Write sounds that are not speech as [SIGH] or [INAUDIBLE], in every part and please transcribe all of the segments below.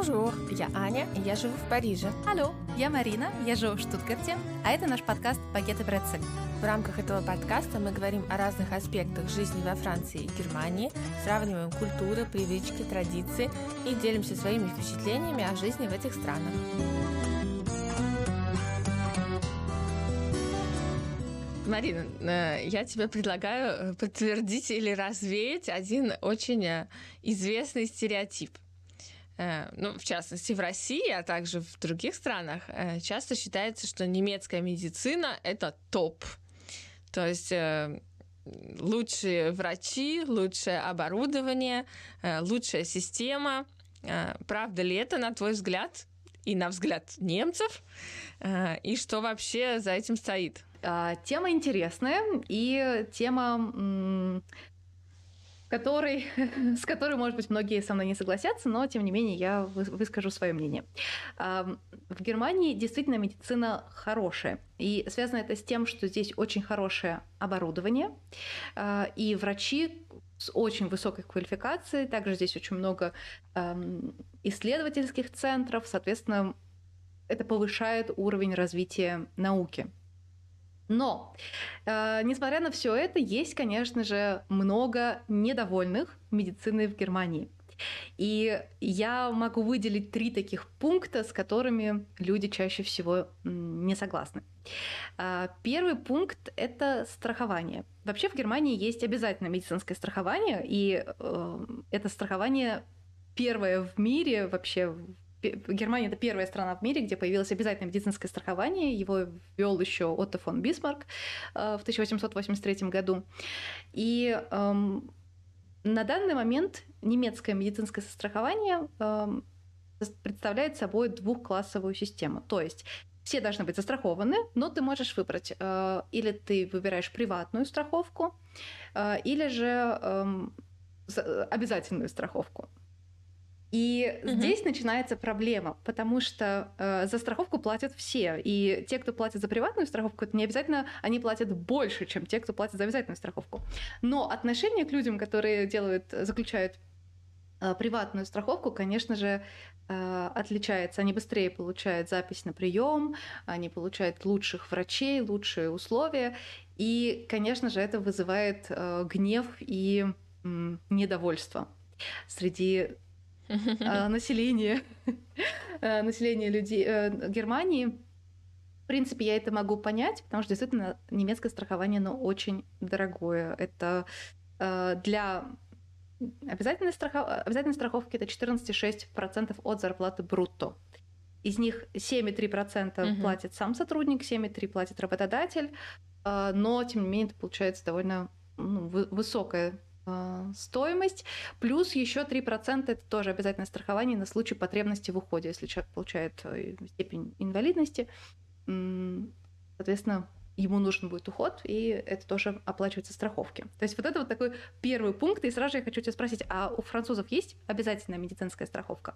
Bonjour, я Аня, и я живу в Париже. Алло, я Марина, я живу в Штутгарте, а это наш подкаст «Пакеты Брецель». В рамках этого подкаста мы говорим о разных аспектах жизни во Франции и Германии, сравниваем культуры, привычки, традиции и делимся своими впечатлениями о жизни в этих странах. Марина, э, я тебе предлагаю подтвердить или развеять один очень э, известный стереотип – Э, ну, в частности, в России, а также в других странах, э, часто считается, что немецкая медицина – это топ. То есть э, лучшие врачи, лучшее оборудование, лучшая система. Правда ли это, на твой взгляд, и на взгляд немцев? И что вообще за этим стоит? А, тема интересная, и тема который, [LAUGHS] с которой, может быть, многие со мной не согласятся, но, тем не менее, я выскажу свое мнение. В Германии действительно медицина хорошая. И связано это с тем, что здесь очень хорошее оборудование, а, и врачи с очень высокой квалификацией. Также здесь очень много исследовательских центров, соответственно, это повышает уровень развития науки. Но, э, несмотря на все это, есть, конечно же, много недовольных медициной в Германии. И я могу выделить три таких пункта, с которыми люди чаще всего не согласны. Э, первый пункт – это страхование. Вообще в Германии есть обязательное медицинское страхование, и э, это страхование первое в мире вообще Германия это первая страна в мире, где появилось обязательное медицинское страхование. Его ввел еще Отто фон Бисмарк э, в 1883 году. И эм, на данный момент немецкое медицинское страхование эм, представляет собой двухклассовую систему. То есть все должны быть застрахованы, но ты можешь выбрать, э, или ты выбираешь приватную страховку, э, или же эм, обязательную страховку. И угу. здесь начинается проблема, потому что э, за страховку платят все. И те, кто платит за приватную страховку, это не обязательно они платят больше, чем те, кто платит за обязательную страховку. Но отношение к людям, которые делают, заключают э, приватную страховку, конечно же, э, отличается. Они быстрее получают запись на прием, они получают лучших врачей, лучшие условия. И, конечно же, это вызывает э, гнев и э, недовольство среди Э, населения, [LAUGHS] э, населения людей э, Германии. В принципе, я это могу понять, потому что действительно немецкое страхование, оно очень дорогое. Это для обязательной, страхов... обязательной страховки это 14,6% от зарплаты брутто. Из них 7,3% угу. платит сам сотрудник, 7,3% платит работодатель, но, тем не менее, это получается довольно ну, высокая стоимость, плюс еще 3% это тоже обязательное страхование на случай потребности в уходе, если человек получает э, степень инвалидности, соответственно, ему нужен будет уход, и это тоже оплачивается страховки. То есть вот это вот такой первый пункт, и сразу же я хочу тебя спросить, а у французов есть обязательная медицинская страховка?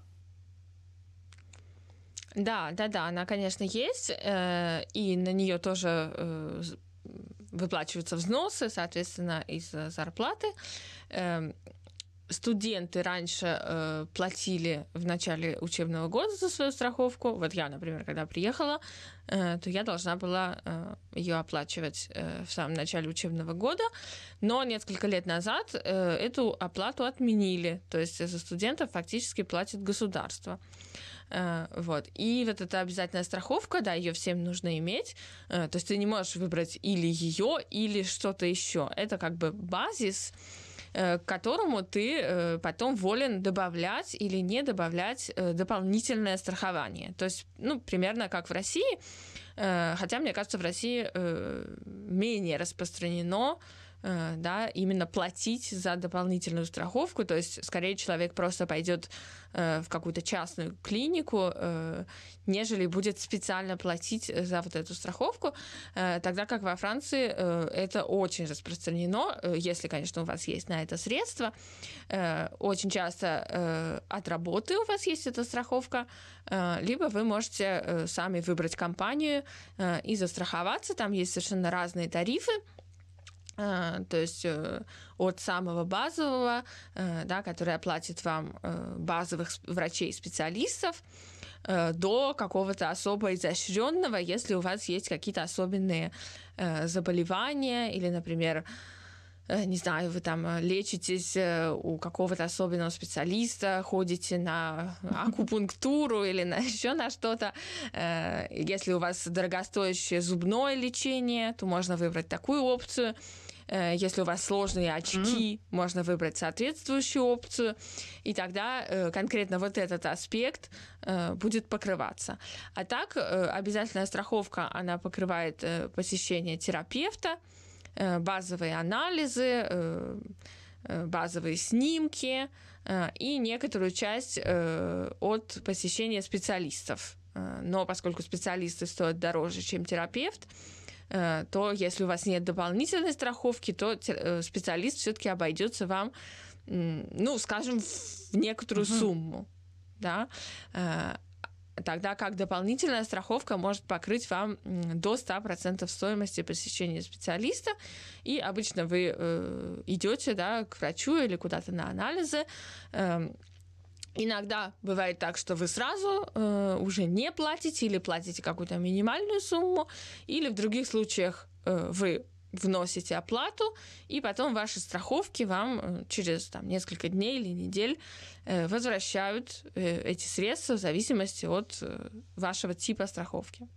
Да, да, да, она, конечно, есть, э, и на нее тоже выплачиваются взносы, соответственно, из зарплаты. Эм, студенты раньше э, платили в начале учебного года за свою страховку. Вот я, например, когда приехала, э, то я должна была э, ее оплачивать э, в самом начале учебного года. Но несколько лет назад э, эту оплату отменили. То есть за студентов фактически платит государство. Э, вот. И вот эта обязательная страховка, да, ее всем нужно иметь. Э, то есть ты не можешь выбрать или ее, или что-то еще. Это как бы базис Э, к которому ты э, потом волен добавлять или не добавлять э, дополнительное страхование. То есть, ну, примерно как в России, хотя, мне кажется, в России менее распространено Э, да, именно платить за дополнительную страховку, то есть скорее человек просто пойдет э, в какую-то частную клинику, э, нежели будет специально платить за вот эту страховку, тогда как во Франции это очень распространено, если, конечно, у вас есть на это средства, очень часто от работы у вас есть эта страховка, либо вы можете сами выбрать компанию и застраховаться, там есть совершенно разные тарифы, то есть от самого базового, да, который оплатит вам базовых врачей-специалистов, до какого-то особо изощренного, если у вас есть какие-то особенные заболевания или, например, Э, не знаю, вы там э, лечитесь э, у какого-то особенного специалиста, ходите на акупунктуру или на [LAUGHS] еще на что-то. Если у вас дорогостоящее зубное лечение, то можно выбрать такую опцию. Если у вас сложные очки, mm. можно выбрать соответствующую опцию, и тогда конкретно вот этот аспект будет покрываться. А так обязательная страховка, она покрывает посещение терапевта, Э, базовые анализы, э, э, базовые снимки и некоторую часть от посещения специалистов. Но поскольку специалисты стоят дороже, чем терапевт, то если у вас нет дополнительной страховки, то специалист все-таки обойдется вам, ну, скажем, в некоторую uh-huh. сумму. Да? тогда как дополнительная страховка может покрыть вам до 100% стоимости посещения специалиста. И обычно вы э, идете да, к врачу или куда-то на анализы. Э, Иногда бывает так, что вы сразу э, уже не платите или платите какую-то минимальную сумму, или в других случаях э, вы вносите оплату, и потом ваши страховки вам э, через там, несколько дней или недель э, возвращают э, эти средства в зависимости от вашего типа страховки.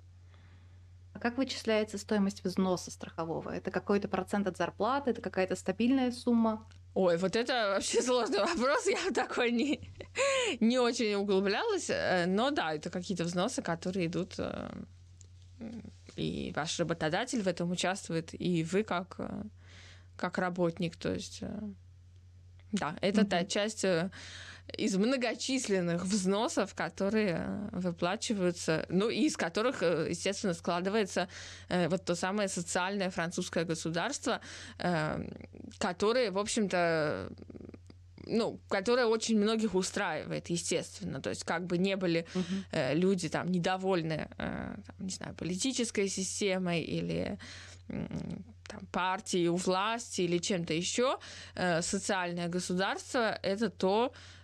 А как вычисляется стоимость взноса страхового? Это какой-то процент от зарплаты, это какая-то стабильная сумма? Ой, вот это вообще [LAUGHS] сложный вопрос, я такой не, не очень углублялась, но да, это какие-то взносы, которые идут и ваш работодатель в этом участвует, и вы как, э, как работник. То есть, э, да, это mm-hmm. та часть э, из многочисленных взносов, которые выплачиваются, ну, и из которых, естественно, складывается вот то самое социальное французское государство, которое, в общем-то, ну, которая очень многих устраивает, естественно. То есть как бы не были угу. э, люди там недовольны, э, там, не знаю, политической системой или э, там, партией у власти или чем-то еще, э, социальное государство это то, э,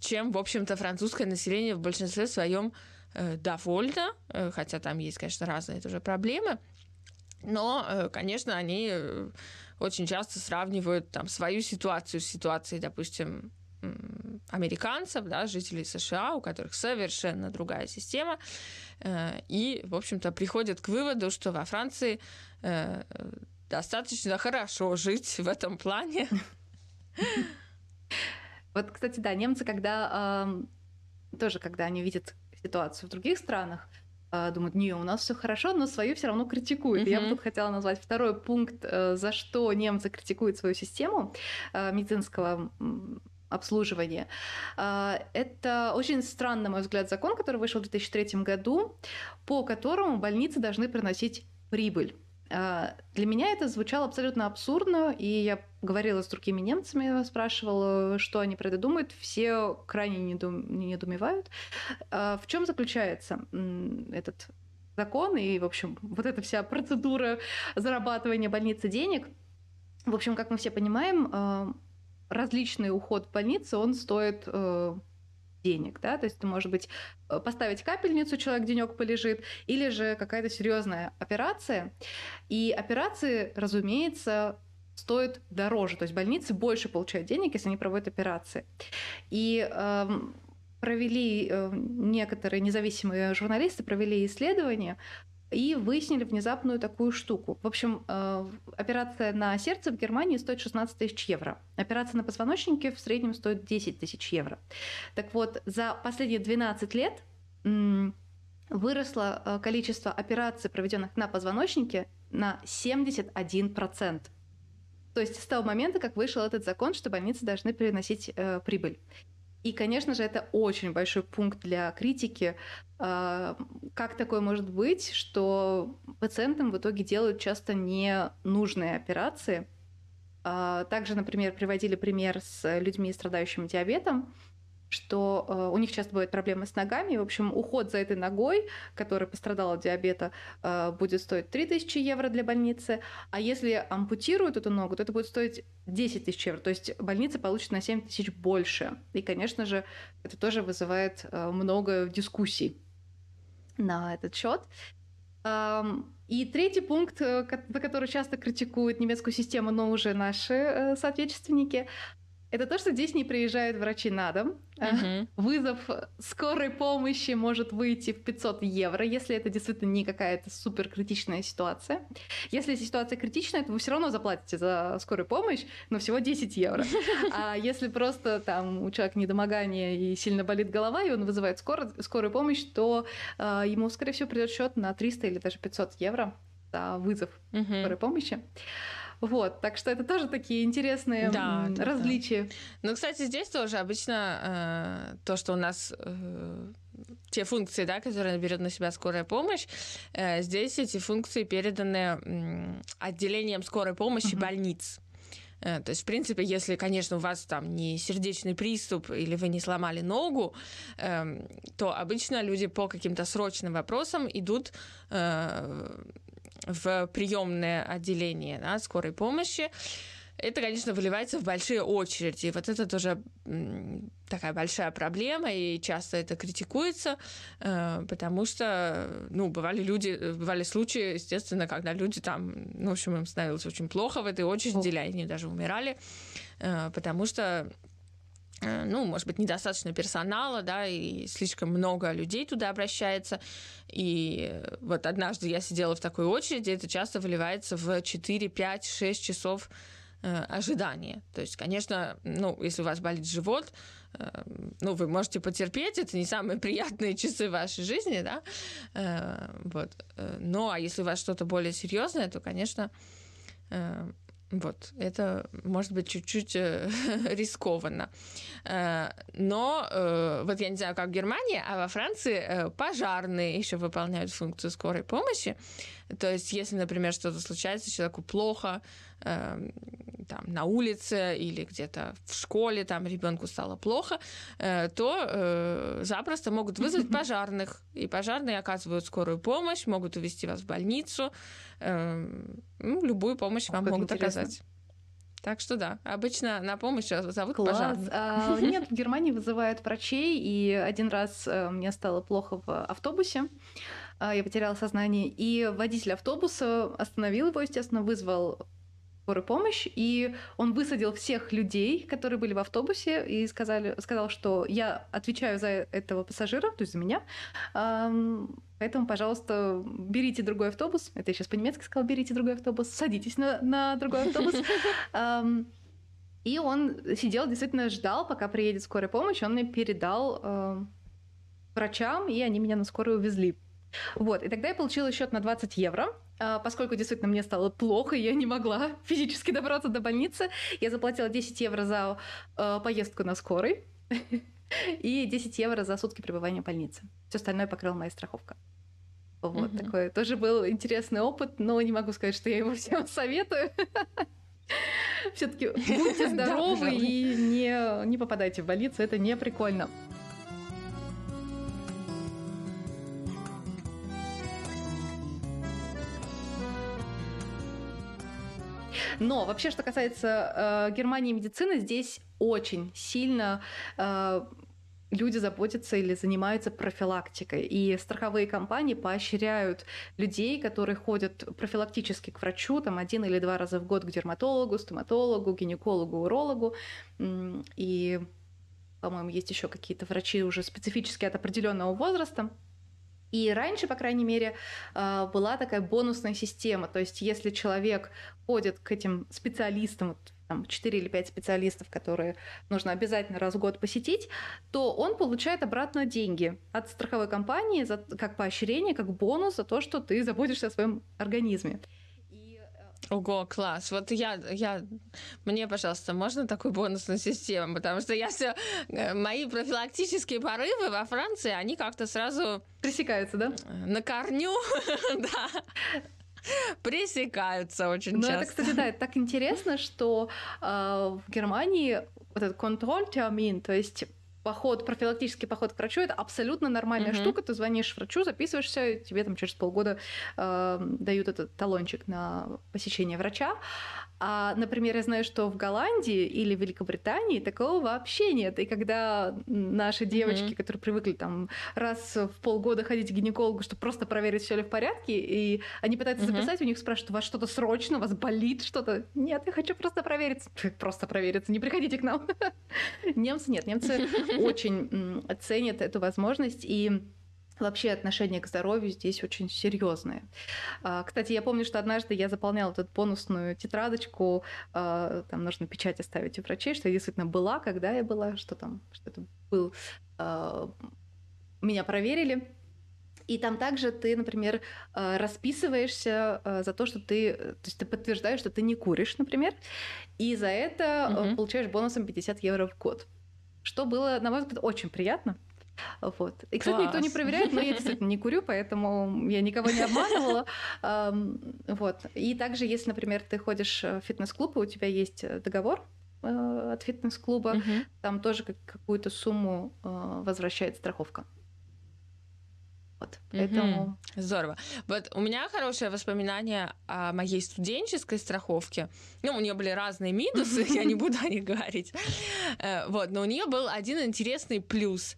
чем, в общем-то, французское население в большинстве своем э, довольно, э, хотя там есть, конечно, разные тоже проблемы. Но, э, конечно, они очень часто сравнивают там свою ситуацию с ситуацией, допустим, американцев, да, жителей США, у которых совершенно другая система, и, в общем-то, приходят к выводу, что во Франции достаточно хорошо жить в этом плане. [LAUGHS] Вот, кстати, да, немцы, когда тоже, когда они видят ситуацию в других странах, а, думают, не, у нас все хорошо, но свою все равно критикуют. Mm-hmm. Я бы тут хотела назвать второй пункт, э, за что немцы критикуют свою систему э, медицинского обслуживания. А, это очень странный, на мой взгляд, закон, который вышел в 2003 году, по которому больницы должны приносить прибыль. А, для меня это звучало абсолютно абсурдно, и я говорила с другими немцами, спрашивала, что они про это думают. Все крайне недум... недоумевают. А, в чем заключается этот закон и, в общем, вот эта вся процедура зарабатывания больницы денег? В общем, как мы все понимаем, а, различный уход в больнице, он стоит э, денег, да, то есть это может быть э, поставить капельницу, человек денек полежит, или же какая-то серьезная операция. И операции, разумеется, стоят дороже, то есть больницы больше получают денег, если они проводят операции. И э, провели э, некоторые независимые журналисты провели исследование и выяснили внезапную такую штуку. В общем, э, операция на сердце в Германии стоит 16 тысяч евро. Операция на позвоночнике в среднем стоит 10 тысяч евро. Так вот, за последние 12 лет выросло э, количество операций, проведенных на позвоночнике, на 71%. То есть с того момента, как вышел этот закон, что больницы должны переносить э, прибыль. И, конечно же, это очень большой пункт для критики. А, как такое может быть, что пациентам в итоге делают часто ненужные операции? А, также, например, приводили пример с людьми, страдающими диабетом. Что э, у них часто бывают проблемы с ногами. В общем, уход за этой ногой, которая пострадала от диабета, э, будет стоить 3000 евро для больницы. А если ампутируют эту ногу, то это будет стоить 10 тысяч евро. То есть больница получит на 7 тысяч больше. И, конечно же, это тоже вызывает э, много дискуссий на этот счет. И третий пункт, за который часто критикуют немецкую систему, но уже наши соотечественники, это то, что здесь не приезжают врачи на дом. Uh-huh. Вызов скорой помощи может выйти в 500 евро, если это действительно не какая-то супер критичная ситуация. Если ситуация критичная, то вы все равно заплатите за скорую помощь, но всего 10 евро. [LAUGHS] А если просто там у человека недомогание и сильно болит голова, и он вызывает скор- скорую помощь, то э, ему, скорее всего, придет счет на 300 или даже 500 евро за вызов uh-huh. скорой помощи. Вот, так что это тоже такие интересные да, да, различия. Да. Ну, кстати, здесь тоже обычно э, то, что у нас э, те функции, да, которые берет на себя скорая помощь, э, здесь эти функции переданы э, отделением скорой помощи угу. больниц. Э, то есть, в принципе, если, конечно, у вас там не сердечный приступ или вы не сломали ногу, э, то обычно люди по каким-то срочным вопросам идут э, в приемное отделение да, скорой помощи, это, конечно, выливается в большие очереди. И вот это тоже такая большая проблема, и часто это критикуется, э, потому что, ну, бывали люди, бывали случаи, естественно, когда люди там, ну, в общем, им становилось очень плохо в этой очереди, или они даже умирали, э, потому что Э, ну, может быть, недостаточно персонала, да, и слишком много людей туда обращается. И вот однажды я сидела в такой очереди, это часто выливается в 4, 5, 6 часов э, ожидания. То есть, конечно, ну, если у вас болит живот, э, ну, вы можете потерпеть, это не самые [LAUGHS] приятные часы вашей жизни, да, э, вот. Э, ну, а если у вас что-то более серьезное, то, конечно, э, вот, это может быть чуть-чуть э, [LAUGHS] рискованно. Э, но э, вот я не знаю, как в Германии, а во Франции пожарные еще выполняют функцию скорой помощи. То есть, если, например, что-то случается, человеку плохо э, там, на улице или где-то в школе, там ребенку стало плохо, э, то э, запросто могут вызвать [LAUGHS] пожарных. И пожарные оказывают скорую помощь, могут увезти вас в больницу, э, ну, любую помощь вам могут интересно. оказать. Так что да, обычно на помощь зовут Класс. пожарных. А, нет, [LAUGHS] в Германии вызывают врачей, и один раз э, мне стало плохо в автобусе. А, я потеряла сознание, и водитель автобуса остановил его, естественно, вызвал скорую помощь, и он высадил всех людей, которые были в автобусе, и сказали, сказал, что я отвечаю за этого пассажира, то есть за меня, поэтому, пожалуйста, берите другой автобус. Это я сейчас по-немецки сказала, берите другой автобус, садитесь на, на другой автобус. [LAUGHS] И он сидел, действительно ждал, пока приедет скорая помощь, он мне передал врачам, и они меня на скорую увезли. Вот, и тогда я получила счет на 20 евро, поскольку действительно мне стало плохо, я не могла [LAUGHS] физически добраться до больницы. Я заплатила 10 евро за э, поездку на скорой [LAUGHS] и 10 евро за сутки пребывания в больнице. Все остальное покрыла моя страховка. Вот, угу. такой тоже был интересный опыт, но не могу сказать, что я его [LAUGHS] всем советую. Все-таки будьте здоровы и не попадайте в больницу, это не прикольно. Но вообще, что касается э, Германии и медицины, здесь очень сильно э, люди заботятся или занимаются профилактикой. И страховые компании поощряют людей, которые ходят профилактически к врачу, там один или два раза в год к дерматологу, стоматологу, гинекологу, урологу. И, по-моему, есть еще какие-то врачи уже специфически от определенного возраста. И раньше, по крайней мере, а, была такая бонусная система. То есть, если человек ходит к этим специалистам, там 4 или 5 специалистов, которые нужно обязательно раз в год посетить, то он получает обратно деньги от страховой компании за, как поощрение, как бонус за то, что ты заботишься о своем организме. Ого, класс. Вот я, я, мне, пожалуйста, можно такую бонусную систему, потому что я все, э, мои профилактические порывы во Франции, они как-то сразу... Пресекаются, да? На корню, [LAUGHS] да пресекаются очень ну, часто. Ну, это, кстати, да, это так интересно, что э, в Германии вот этот контроль термин, то есть поход, профилактический поход к врачу это абсолютно нормальная угу. штука. Ты звонишь врачу, записываешься, тебе там через полгода э, дают этот талончик на посещение врача. А, например, я знаю, что в Голландии или Великобритании такого вообще нет. И когда наши девочки, mm-hmm. которые привыкли там раз в полгода ходить к гинекологу, чтобы просто проверить, все ли в порядке, и они пытаются mm-hmm. записать, у них спрашивают, у вас что-то срочно, у вас болит что-то? Нет, я хочу просто провериться. [LAUGHS] Просто провериться, не приходите к нам. [LAUGHS] Немцы нет, немцы [LAUGHS] очень ценят эту возможность и Вообще отношение к здоровью здесь очень серьезное. А, кстати, я помню, что однажды я заполняла эту бонусную тетрадочку, а, там нужно печать оставить у врачей, что я действительно была, когда я была, что там, что это был. А, меня проверили, и там также ты, например, расписываешься за то, что ты, то есть ты подтверждаешь, что ты не куришь, например, и за это угу. получаешь бонусом 50 евро в год. Что было, на мой взгляд, очень приятно. Вот. И, кстати, Класс. никто не проверяет, но я действительно не курю, поэтому я никого не обманывала. Вот. И также, если, например, ты ходишь в фитнес-клуб, и у тебя есть договор э, от фитнес-клуба, там тоже какую-то сумму э, возвращает страховка. Вот, поэтому... Здорово. Вот у меня хорошее воспоминание о моей студенческой страховке. Ну, у нее были разные минусы, [LAUGHS] я не буду о них говорить. Э, вот, но у нее был один интересный плюс.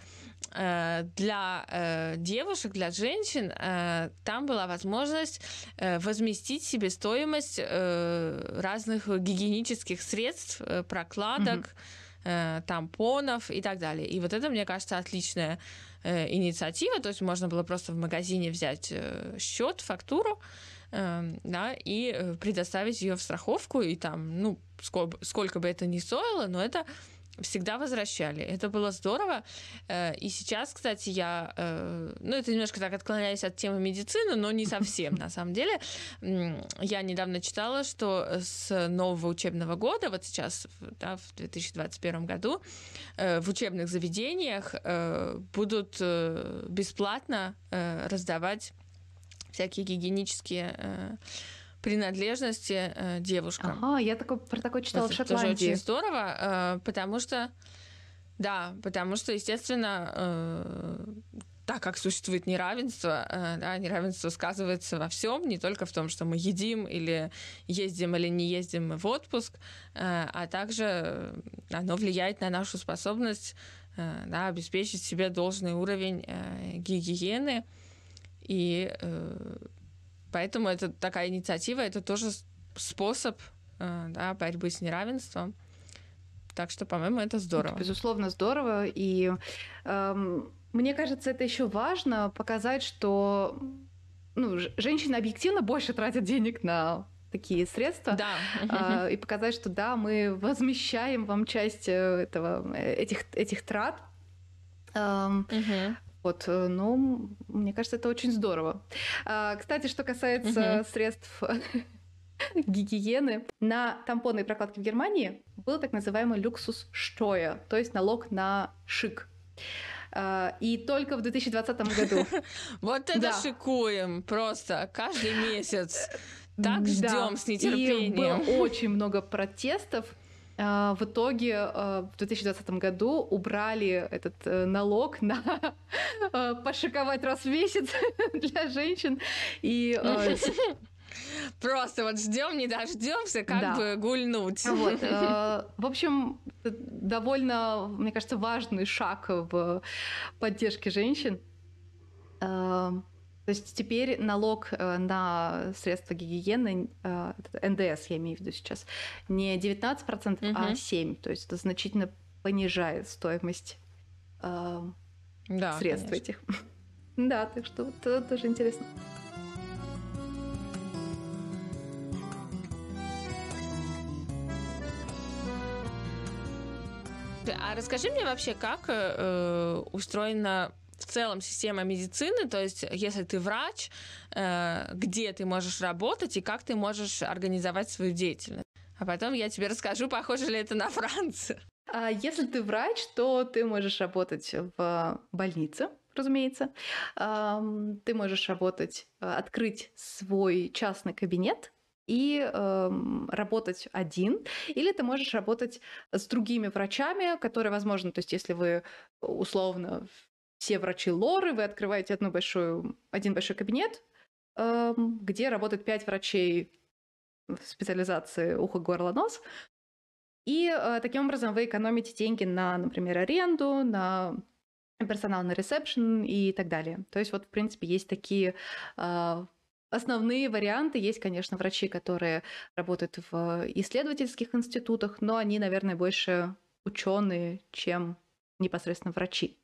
Э, для э, девушек, для женщин э, там была возможность возместить себе стоимость разных гигиенических средств, прокладок, mm-hmm. тампонов и так далее. И вот это, мне кажется, отличная инициатива. То есть можно было просто в магазине взять счет, фактуру, да, и предоставить ее в страховку, и там, ну, сколько, сколько бы это ни стоило, но это всегда возвращали. Это было здорово. Э, и сейчас, кстати, я... Э, ну, это немножко так отклоняюсь от темы медицины, но не совсем, на самом деле. Я недавно читала, что с нового учебного года, вот сейчас, да, в 2021 году, э, в учебных заведениях будут бесплатно раздавать всякие гигиенические принадлежности э, девушкам. Ага, я такой, про такое читала Это в Шотландии. тоже очень здорово, э, потому что, да, потому что, естественно, э, так как существует неравенство, э, да, неравенство сказывается во всем, не только в том, что мы едим или ездим или не ездим в отпуск, э, а также оно влияет на нашу способность э, да, обеспечить себе должный уровень э, гигиены и э, Поэтому это такая инициатива, это тоже способ э, да, борьбы с неравенством. Так что, по-моему, это здорово. Это, безусловно, здорово. И эм, мне кажется, это еще важно показать, что ну, женщины объективно больше тратят денег на такие средства. Да. Э, и показать, что да, мы возмещаем вам часть э, этого, э, этих, этих трат. Эм, угу. Вот, э, ну, мне кажется, это очень здорово. А, кстати, что касается угу. средств [LAUGHS] гигиены, на тампоны и прокладки в Германии был так называемый люксус штоя, то есть налог на шик. А, и только в 2020 году. [LAUGHS] Вот это шикуем просто каждый месяц. Так ждем с нетерпением. И было очень много протестов в итоге а, в 2020 году убрали этот э, налог на [LAUGHS] а, пошиковать раз в месяц [LAUGHS] для женщин. И [LAUGHS] Просто вот ждем, не дождемся, как да. бы гульнуть. Вот. Э, в общем, довольно, мне кажется, важный шаг в поддержке женщин. То есть теперь налог э, на средства гигиены, э, НДС я имею в виду сейчас, не 19%, угу. а 7%. То есть это значительно понижает стоимость э, да, средств конечно. этих. [LAUGHS] да, так что это тоже интересно. А расскажи мне вообще, как э, устроена в целом система медицины, то есть если ты врач, э, где ты можешь работать и как ты можешь организовать свою деятельность. А потом я тебе расскажу, похоже ли это на Францию. А если ты врач, то ты можешь работать в больнице, разумеется. Ты можешь работать, э, открыть свой частный кабинет и э, работать один, или ты можешь работать с другими врачами, которые, возможно, то есть если вы условно все врачи лоры, вы открываете одну большую, один большой кабинет, э, где работает пять врачей в специализации ухо, горло, нос, и э, таким образом вы экономите деньги на, например, аренду, на персонал на ресепшн и так далее. То есть вот, в принципе, есть такие э, основные варианты. Есть, конечно, врачи, которые работают в исследовательских институтах, но они, наверное, больше ученые, чем непосредственно врачи.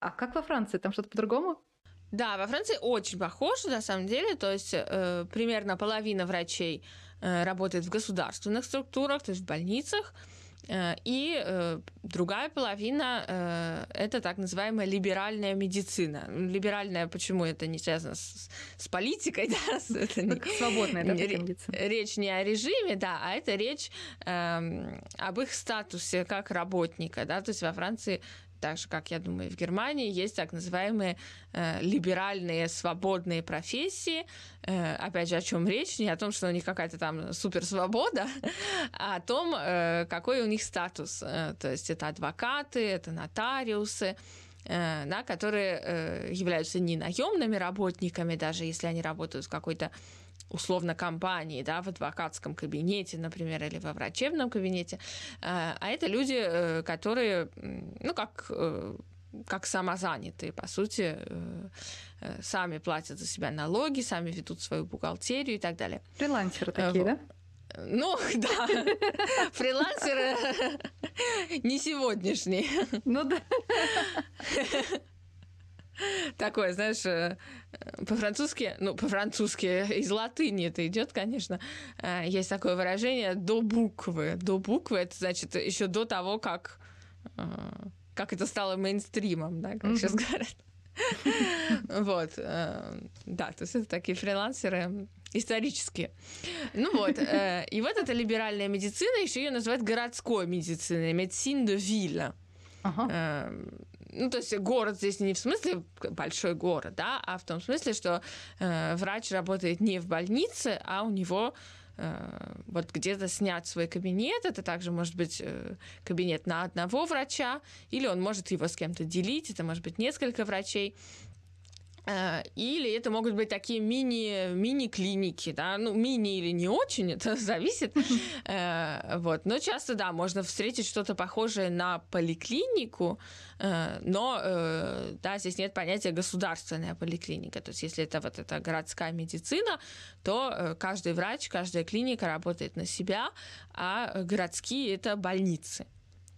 А как во Франции? Там что-то по-другому? Да, во Франции очень похоже, на самом деле. То есть э, примерно половина врачей э, работает в государственных структурах, то есть в больницах. Э, и э, другая половина э, это так называемая либеральная медицина. Либеральная, почему это не связано с, с политикой, [LAUGHS] да? Это не, свободная да, медицина. Речь не о режиме, да, а это речь э, об их статусе как работника, да, то есть во Франции так же, как, я думаю, в Германии, есть так называемые э, либеральные свободные профессии. Э, опять же, о чем речь? Не о том, что у них какая-то там суперсвобода, [LAUGHS] а о том, э, какой у них статус. Э, то есть это адвокаты, это нотариусы, э, да, которые э, являются не наемными работниками, даже если они работают в какой-то условно компании, да, в адвокатском кабинете, например, или во врачебном кабинете, э, а это люди, э, которые, ну, как э, как самозанятые, по сути, сами платят за себя налоги, сами ведут свою бухгалтерию и так далее. Фрилансеры такие, да? Ну, [LAUGHS] да. Фрилансеры [LAUGHS] не сегодняшние. Ну да. [LAUGHS] [LAUGHS] Такое, знаешь, э, по-французски, ну, по-французски из латыни это идет, конечно. Э, есть такое выражение до буквы. До буквы это значит еще до того, как, э, как это стало мейнстримом, да, как сейчас говорят. [LAUGHS] Вот, да, то есть это такие фрилансеры исторические. Ну вот, и вот эта либеральная медицина, еще ее называют городской медициной, медицин de ville. Эм, ну, то есть город здесь не в смысле большой город, да, а в том смысле, что э, врач работает не в больнице, а у него э, вот где-то снять свой кабинет. Это также может быть э, кабинет на одного врача, или он может его с кем-то делить, это может быть несколько врачей. Э, или это могут быть такие мини, мини-клиники, да, ну, мини или не очень, [LAUGHS] это зависит. [LAUGHS] Э, вот. Но часто, да, можно встретить что-то похожее на поликлинику, э, но, да, здесь нет понятия государственная поликлиника. То есть, если это вот эта городская медицина, то каждый врач, каждая клиника работает на себя, а городские – это больницы.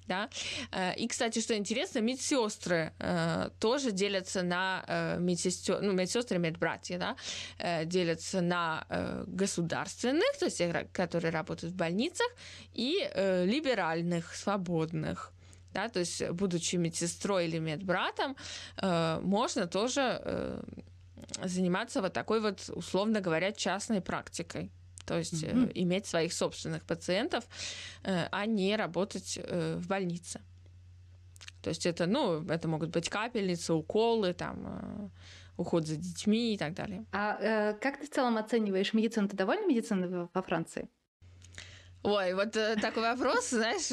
Да? Э, и, кстати, что интересно, медсестры э, тоже делятся на э, медсестер, ну, медсестры, медбратья, да, э, делятся на э, государственных, то есть которые работают в больницах, и э, либеральных, свободных. Да, то есть, будучи медсестрой или медбратом, э, можно тоже э, заниматься вот такой вот, условно говоря, частной практикой то есть mm-hmm. иметь своих собственных пациентов, э, а не работать э, в больнице. То есть это, ну, это могут быть капельницы, уколы, там, уход за детьми и так далее. А э, как ты в целом оцениваешь медицину? Ты довольна медициной во Франции? Ой, вот э, такой вопрос, [LAUGHS] знаешь.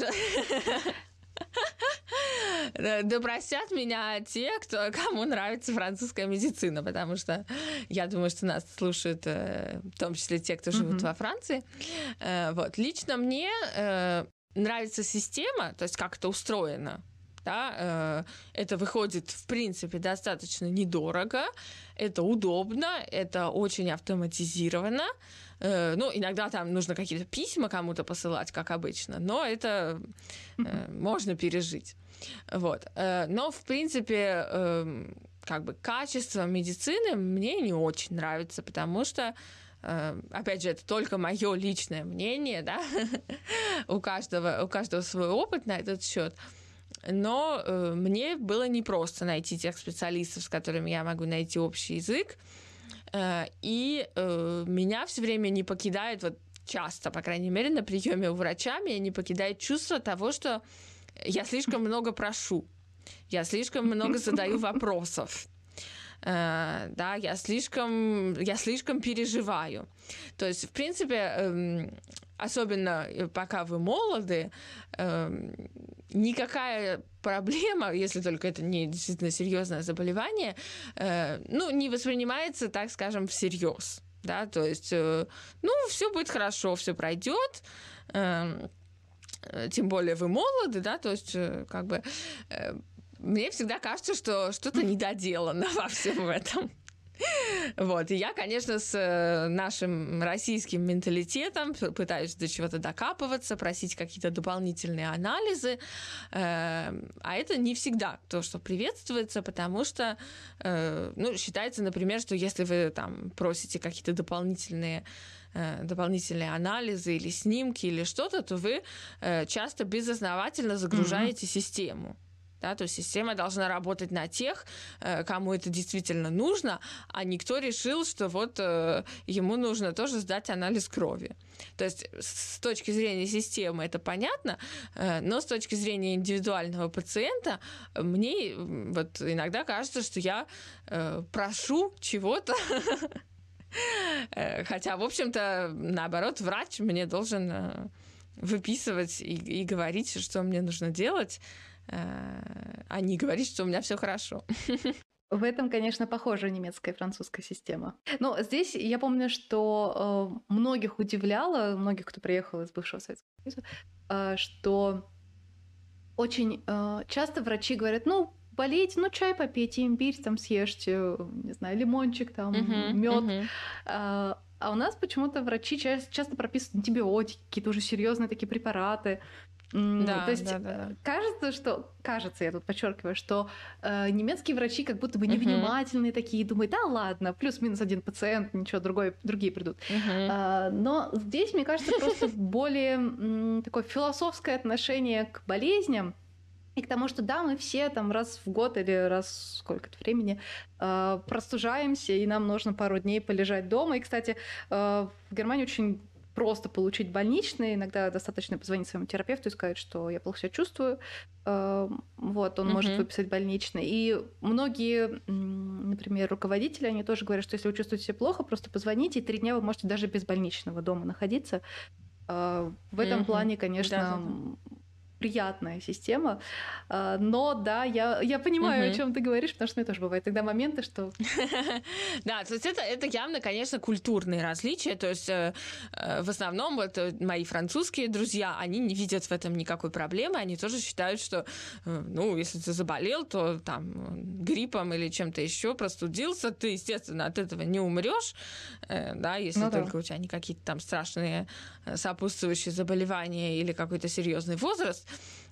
Да простят меня те, кто, кому нравится французская медицина, потому что я думаю, что нас слушают э, в том числе те, кто живут mm-hmm. во Франции. Э, вот. Лично мне э, нравится система, то есть как это устроено. Да, это выходит, в принципе, достаточно недорого, это удобно, это очень автоматизировано. Э, ну, иногда там нужно какие-то письма кому-то посылать, как обычно, но это э, можно пережить. Вот. Э, но, в принципе, эм, как бы качество медицины мне не очень нравится, потому что опять же, это только мое личное мнение, да, [LAUGHS] у каждого, у каждого свой опыт на этот счет. Но э, мне было непросто найти тех специалистов, с которыми я могу найти общий язык. Э, и э, меня все время не покидает, вот часто, по крайней мере, на приеме у врача меня не покидает чувство того, что я слишком много прошу, я слишком много задаю вопросов. э, да, я слишком, я слишком переживаю. То есть, в принципе, эм, особенно э, пока вы молоды, эм, никакая проблема, если только это не действительно серьезное заболевание, э, ну, не воспринимается, так скажем, всерьез. Да, то есть, ну, все будет хорошо, все пройдет, эм, тем более вы молоды, да, то есть, как бы, мне всегда кажется, что что-то [LAUGHS] недоделано во всем этом. [LAUGHS] Вот, и я, конечно, с э, нашим российским менталитетом пытаюсь до чего-то докапываться, просить какие-то дополнительные анализы, эм, а это не всегда то, что приветствуется, потому что, э, ну, считается, например, что если вы там просите какие-то дополнительные э, дополнительные анализы или снимки или что-то, то вы часто безосновательно загружаете mm-hmm. систему. Да, то есть система должна работать на тех, э, кому это действительно нужно, а никто решил, что вот э, ему нужно тоже сдать анализ крови. То есть с точки зрения системы это понятно, э, но с точки зрения индивидуального пациента мне вот иногда кажется, что я прошу чего-то, [LAUGHS] хотя, в общем-то, наоборот, врач мне должен выписывать и, говорить, что мне нужно делать, а не говорить, что у меня все хорошо. [LAUGHS] В этом, конечно, похожа немецкая и французская система. Но здесь я помню, что э, многих удивляло, многих, кто приехал из бывшего Советского Союза, э, что очень э, часто врачи говорят, ну, болеете, ну, чай попейте, имбирь там съешьте, не знаю, лимончик там, uh-huh, мед. Uh-huh. А, а у нас почему-то врачи часто, часто прописывают антибиотики, какие-то уже серьезные такие препараты. Да, То есть да, да, да. кажется, что кажется, я тут подчеркиваю, что э, немецкие врачи как будто бы невнимательные uh-huh. такие, думают, да ладно, плюс-минус один пациент, ничего другое, другие придут. Uh-huh. А, но здесь, мне кажется, просто более м, такое философское отношение к болезням и к тому, что да, мы все там раз в год или раз сколько-то времени э, простужаемся, и нам нужно пару дней полежать дома. И, кстати, э, в Германии очень просто получить больничный. Иногда достаточно позвонить своему терапевту и сказать, что я плохо себя чувствую. Эм, вот, он угу. может выписать больничный. И многие, например, руководители, они тоже говорят, что если вы чувствуете себя плохо, просто позвоните, и три дня вы можете даже без больничного дома находиться. Э, в этом угу. плане, конечно, да, да, да приятная система. А, но да, я, я понимаю, угу. о чем ты говоришь, потому что мне тоже бывает тогда моменты, что... [LAUGHS] Да, то есть это, это явно, конечно, культурные различия. То есть э, э, в основном вот э, мои французские друзья, они не видят в этом никакой проблемы. Они тоже считают, что, ну, если ты заболел, то там гриппом или чем-то еще простудился, ты, естественно, от этого не умрешь, да, если ну, только да. у тебя не какие-то там страшные сопутствующие заболевания или какой-то серьезный возраст.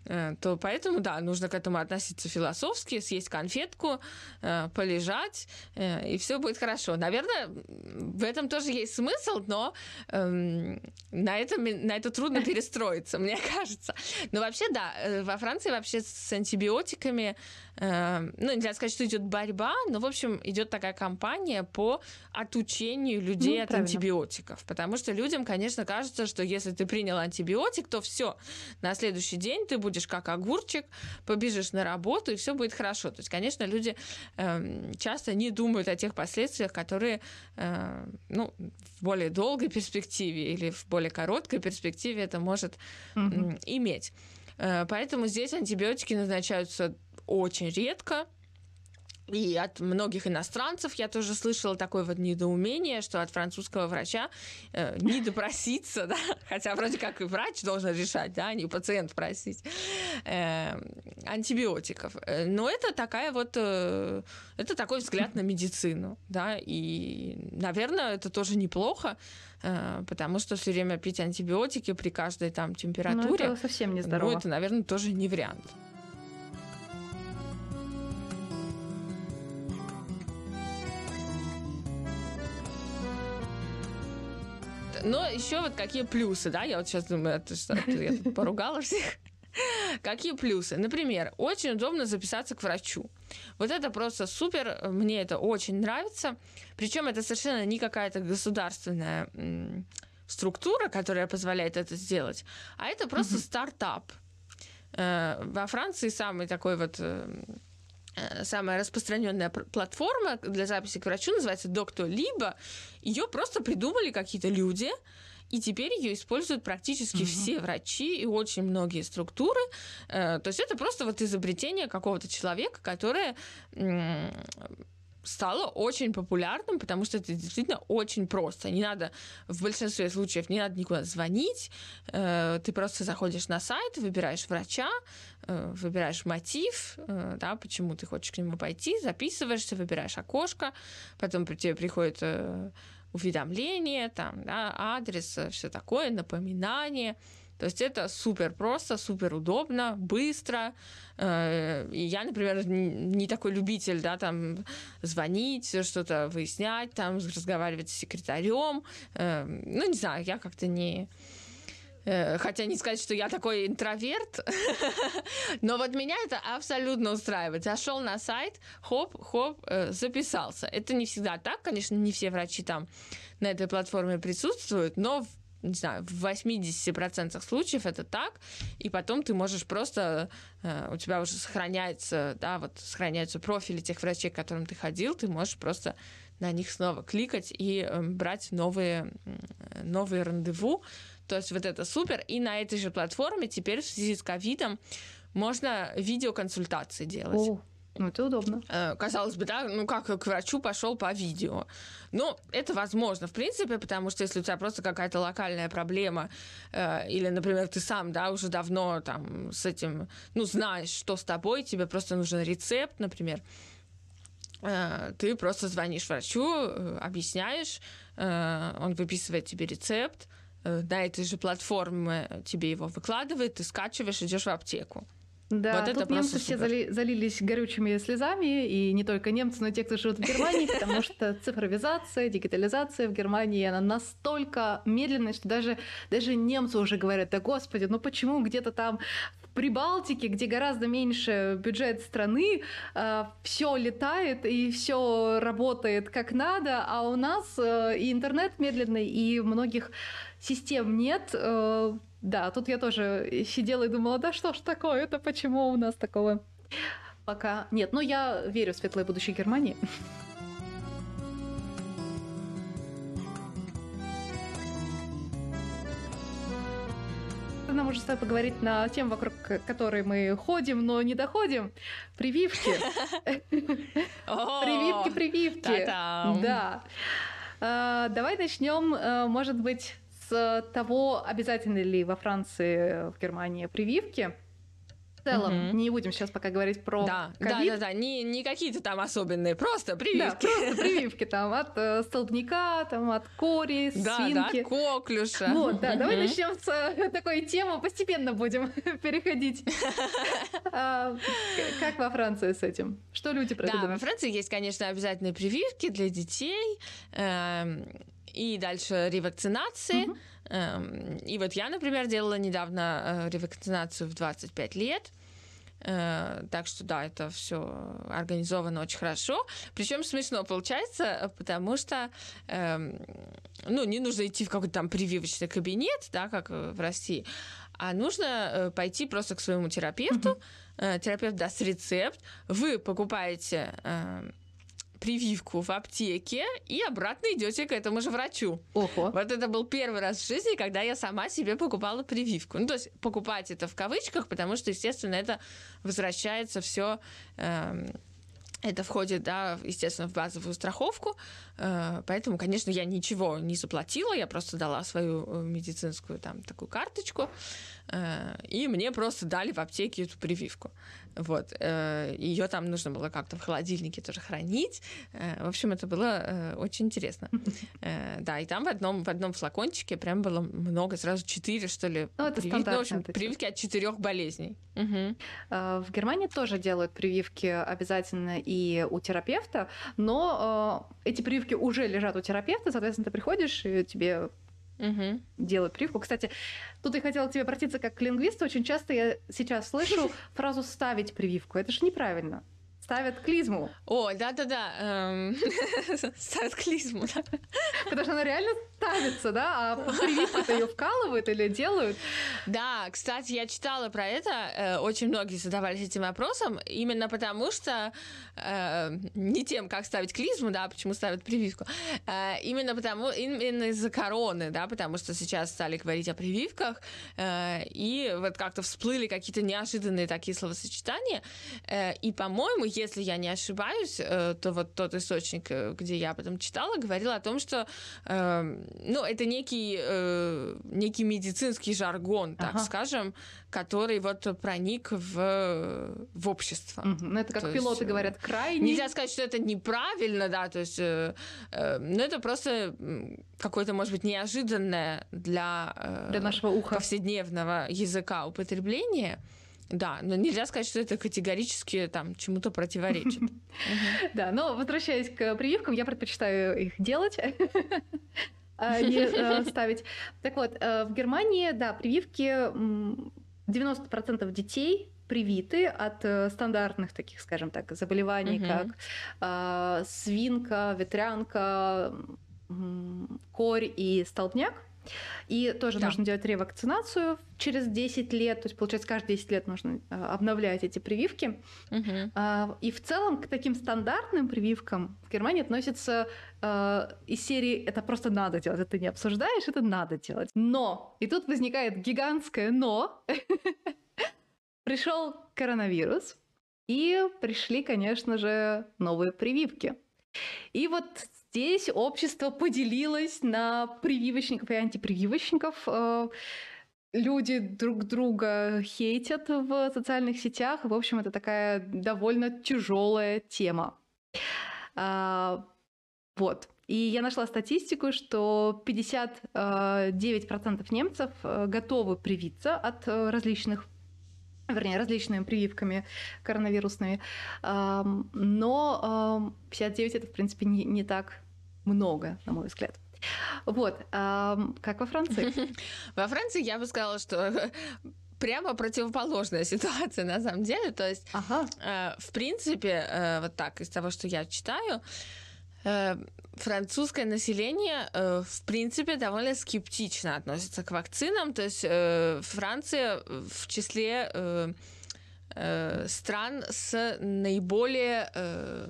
Э, то поэтому, да, нужно к этому относиться философски, съесть конфетку, э, полежать, э, и все будет хорошо. Наверное, в этом тоже есть смысл, но эм, на, это, на это трудно перестроиться, [LAUGHS] мне кажется. Но вообще, да, во Франции вообще с антибиотиками, ну, нельзя сказать, что идет борьба, но, в общем, идет такая кампания по отучению людей ну, от правильно. антибиотиков. Потому что людям, конечно, кажется, что если ты принял антибиотик, то все, на следующий день ты будешь как огурчик, побежишь на работу, и все будет хорошо. То есть, конечно, люди э, часто не думают о тех последствиях, которые э, ну, в более долгой перспективе или в более короткой перспективе это может mm-hmm. иметь. Э, поэтому здесь антибиотики назначаются очень редко, и от многих иностранцев я тоже слышала такое вот недоумение, что от французского врача э, не допроситься, [LAUGHS] да, хотя вроде как и врач должен решать, да, а не пациент просить э, антибиотиков. Но это такая вот, э, это такой взгляд на медицину, да, и, наверное, это тоже неплохо, э, потому что все время пить антибиотики при каждой там температуре, ну, это совсем не здорово. Ну, это, наверное, тоже не вариант. Но еще вот какие плюсы, да? Я вот сейчас думаю, это что, я тут поругала всех. Какие плюсы? Например, очень удобно записаться к врачу. Вот это просто супер, мне это очень нравится. Причем это совершенно не какая-то государственная структура, которая позволяет это сделать, а это просто mm-hmm. стартап. Э, во Франции самый такой вот Э, самая распространенная платформа для записи к врачу называется Доктор-Либо. Ее просто придумали какие-то люди, и теперь ее используют практически угу. все врачи и очень многие структуры. Э, то есть это просто вот изобретение какого-то человека, которое стало очень популярным, потому что это действительно очень просто. Не надо, в большинстве случаев не надо никуда звонить, э, ты просто заходишь на сайт, выбираешь врача, э, выбираешь мотив, э, да, почему ты хочешь к нему пойти, записываешься, выбираешь окошко, потом тебе приходит уведомление, там, да, адрес, все такое, напоминание. То есть это супер просто, супер удобно, быстро. Э, и я, например, не такой любитель, да, там звонить, что-то выяснять, там разговаривать с секретарем. Э, ну, не знаю, я как-то не... Э, хотя не сказать, что я такой интроверт, [LAUGHS] но вот меня это абсолютно устраивает. Зашел на сайт, хоп, хоп, записался. Это не всегда так, конечно, не все врачи там на этой платформе присутствуют, но не знаю, в 80% случаев это так, и потом ты можешь просто, э, у тебя уже сохраняется, да, вот сохраняются профили тех врачей, к которым ты ходил, ты можешь просто на них снова кликать и э, брать новые, новые рандеву. То есть вот это супер. И на этой же платформе теперь в связи с ковидом можно видеоконсультации делать. О. Ну, это удобно. Э, казалось бы, да, ну как к врачу пошел по видео. Но это возможно, в принципе, потому что если у тебя просто какая-то локальная проблема, э, или, например, ты сам, да, уже давно там с этим, ну, знаешь, что с тобой, тебе просто нужен рецепт, например, э, ты просто звонишь врачу, объясняешь, он выписывает тебе рецепт, на этой же платформе тебе его выкладывает, ты скачиваешь, идешь в аптеку. Да, вот тут немцы все зали, залились горючими слезами, и не только немцы, но и те, кто живет в Германии, потому что цифровизация, дигитализация в Германии, она настолько медленная, что даже, даже немцы уже говорят, да господи, ну почему где-то там в Прибалтике, где гораздо меньше бюджет страны, э, все летает и все работает как надо, а у нас э, и интернет медленный, и многих систем нет, э, да, тут я тоже сидела и думала, да что ж такое, это почему у нас такого пока нет. Но я верю в светлое будущее Германии. нам уже стоит поговорить на тем, вокруг которой мы ходим, но не доходим. Прививки. Прививки, прививки. Да. А, давай начнем, э, может быть, с того, обязательно ли во Франции, в Германии прививки. В целом, угу. не будем сейчас пока говорить про да, COVID. Да, да, да, не, не какие-то там особенные, просто прививки. Да, просто [LAUGHS] прививки там от э, столбняка, там от кори, да, свинки. Да, коклюша. Вот, да, угу. давай начнем с э, такой темы, постепенно будем [LAUGHS] переходить. [LAUGHS] А, как во Франции с этим? Что люди Да, во Франции есть, конечно, обязательные прививки для детей. Эм, и дальше ревакцинации. Mm-hmm. И вот я, например, делала недавно э, ревакцинацию в 25 лет. Э, так что да, это все организовано очень хорошо. Причем смешно получается, потому что эм, ну, не нужно идти в какой-то там прививочный кабинет, да, как в России, а нужно э, пойти просто к своему терапевту. Mm-hmm. Терапевт даст рецепт, вы покупаете эм, прививку в аптеке и обратно идете к этому же врачу. Ого. Вот это был первый раз в жизни, когда я сама себе покупала прививку. Ну, то есть покупать это в кавычках, потому что, естественно, это возвращается все. Эм, это входит, да, естественно, в базовую страховку, э, поэтому, конечно, я ничего не заплатила, я просто дала свою э, медицинскую там такую карточку, э, и мне просто дали в аптеке эту прививку. Вот. Э, Ее там нужно было как-то в холодильнике тоже хранить. Э, в общем, это было э, очень интересно. [LAUGHS] Да, и там в одном, в одном флакончике прям было много, сразу четыре, что ли, ну, это прививки. Ну, в общем, прививки от четырех болезней. Угу. В Германии тоже делают прививки обязательно и у терапевта, но эти прививки уже лежат у терапевта, соответственно, ты приходишь, и тебе угу. делают прививку. Кстати, тут я хотела к тебе обратиться как к лингвисту. Очень часто я сейчас слышу [LAUGHS] фразу «ставить прививку». Это же неправильно. Ставят клизму. О, да-да-да, эм, [LAUGHS] ставят клизму, да. Потому что она реально ставится, да, а [LAUGHS] прививку-то ее вкалывают или делают. Да, кстати, я читала про это, э, очень многие задавались этим вопросом, именно потому что э, не тем, как ставить клизму, да, почему ставят прививку, э, именно потому, именно из-за короны, да, потому что сейчас стали говорить о прививках, и вот как-то всплыли какие-то неожиданные такие словосочетания, и, по-моему, если я не ошибаюсь, то вот тот источник, где я потом читала, говорил о том, что ну, это некий, э, некий медицинский жаргон, так ага. скажем, который вот проник в, в общество. Угу. Ну, это как то пилоты есть, э, говорят, крайне... Нельзя сказать, что это неправильно, да, то есть, э, э, ну, это просто какое-то, может быть, неожиданное для, э, для нашего уха. повседневного языка употребление. Да, но нельзя сказать, что это категорически там чему-то противоречит. [LAUGHS] Да, но возвращаясь к прививкам, я предпочитаю их делать. [LAUGHS] А, не э, ставить. Так вот, э, в Германии, да, прививки 90% детей привиты от э, стандартных таких, скажем так, заболеваний, как а, свинка, ветрянка, корь и столбняк. И тоже да. нужно делать ревакцинацию через 10 лет, то есть, получается, каждые 10 лет нужно э, обновлять эти прививки. Угу. И в целом к таким стандартным прививкам в Германии относятся э, из серии «это просто надо делать, это не обсуждаешь, это надо делать». Но, и тут возникает гигантское «но», [LAUGHS] пришел коронавирус, и пришли, конечно же, новые прививки. И вот Здесь общество поделилось на прививочников и антипрививочников. Э, люди друг друга хейтят в социальных сетях. В общем, это такая довольно тяжелая тема. А, вот. И я нашла статистику, что 59% э, немцев э, готовы привиться от различных вернее, различными прививками коронавирусными. Но 59 это, в принципе, не, не так много, на мой взгляд. Вот, как во Франции? [LAUGHS] Во Франции я бы сказала, что [LAUGHS] прямо противоположная ситуация на самом деле. То есть, ага. э, в принципе, э, вот так, из того, что я читаю, э, французское население, э, в принципе, довольно скептично относится к вакцинам. То есть э, Франция в числе э, э, стран с наиболее... Э,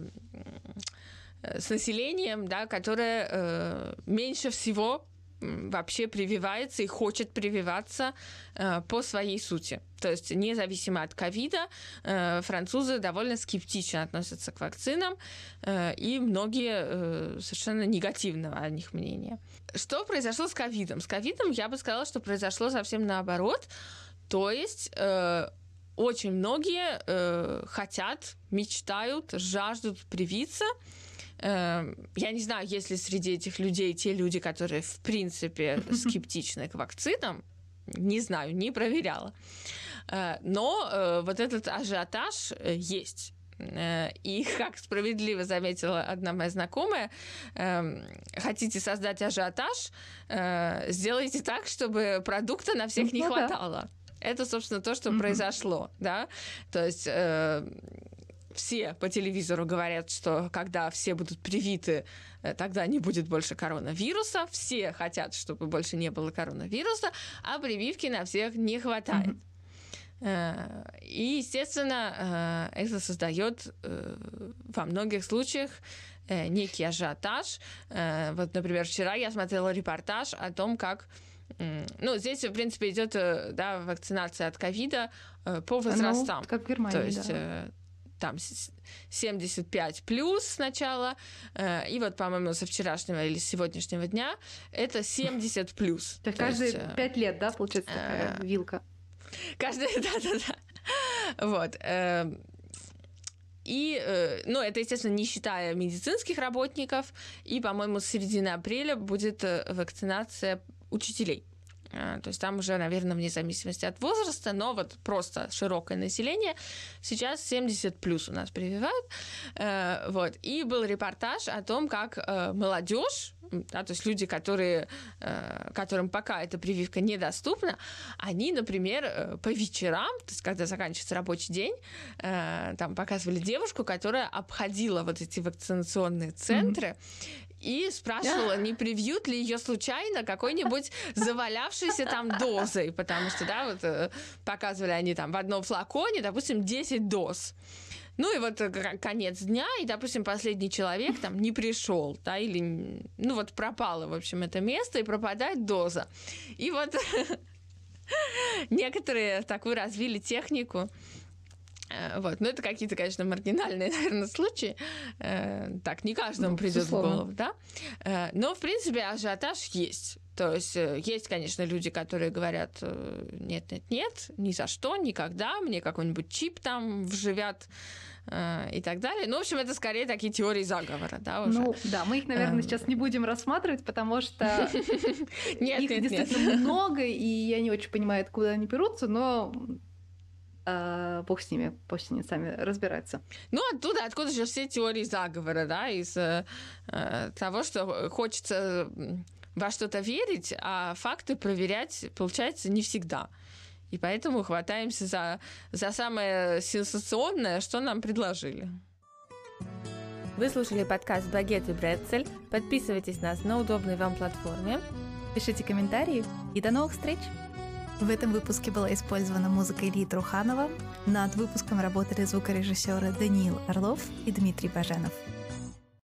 с населением, да, которое э, меньше всего вообще прививается и хочет прививаться э, по своей сути. То есть независимо от ковида, э, французы довольно скептично относятся к вакцинам, э, и многие э, совершенно негативного о них мнения. Что произошло с ковидом? С ковидом я бы сказала, что произошло совсем наоборот. То есть э, очень многие э, хотят, мечтают, жаждут привиться, Эм, я не знаю, есть ли среди этих людей те люди, которые, в принципе, [LAUGHS] скептичны к вакцинам. Не знаю, не проверяла. Э, но э, вот этот ажиотаж э, есть. И, [LAUGHS] как справедливо заметила одна моя знакомая, эм, хотите создать ажиотаж, сделайте так, чтобы продукта на всех не ну хватало. Это, собственно, то, что произошло, да. То есть все по телевизору говорят, что когда все будут привиты, э, тогда не будет больше коронавируса. Все хотят, чтобы больше не было коронавируса, а прививки на всех не хватает. Mm-hmm. И, естественно, э, это создает во многих случаях некий ажиотаж. Вот, например, вчера я смотрела репортаж о том, как ну, здесь, в принципе, идет да, вакцинация от ковида по возрастам. Ну, как в Германии, То есть да там 75 плюс сначала, э, и вот, по-моему, со вчерашнего или сегодняшнего дня это 70 плюс. Есть каждые есть, 5 э, лет, да, получается такая э, вилка? Каждая, [LAUGHS] да-да-да. Вот. И, ну, это, естественно, не считая медицинских работников. И, по-моему, с середины апреля будет вакцинация учителей. То есть там уже, наверное, вне зависимости от возраста, но вот просто широкое население. Сейчас 70 плюс у нас прививают. Вот. И был репортаж о том, как молодежь да, то есть люди, которые, э, которым пока эта прививка недоступна, они, например, э, по вечерам, то есть когда заканчивается рабочий день, э, там показывали девушку, которая обходила вот эти вакцинационные центры. И спрашивала, не привьют ли ее случайно какой-нибудь завалявшейся там дозой, потому что, да, вот показывали они там в одном флаконе, допустим, 10 доз. Ну и вот э, конец дня, и, допустим, последний человек там не пришел, да, или, ну вот пропало, в общем, это место, и пропадает доза. И вот [LAUGHS] некоторые такую развили технику, э, вот. Но это какие-то, конечно, маргинальные, [LAUGHS] наверное, случаи. Э, так, не каждому ну, придет в голову, да. Но, в принципе, ажиотаж есть. То есть есть, конечно, люди, которые говорят, нет, нет, нет, ни за что, никогда, мне какой-нибудь чип там вживят Э, и так далее. Ну, в общем, это скорее такие теории заговора, да, уже. Ну, да, мы их, наверное, сейчас не будем рассматривать, потому что [LAUGHS] их действительно много, и я не очень понимаю, откуда они берутся, но Uh, бог с ними, пусть они сами разбираются. Ну, оттуда, откуда же все теории заговора, да, из uh, того, что хочется во что-то верить, а факты проверять, получается, не всегда. И поэтому хватаемся за, за самое сенсационное, что нам предложили. Вы слушали подкаст «Багет и Брецель». Подписывайтесь на нас на удобной вам платформе. Пишите комментарии и до новых встреч! В этом выпуске была использована музыка Ильи Труханова. Над выпуском работали звукорежиссеры Даниил Орлов и Дмитрий Баженов.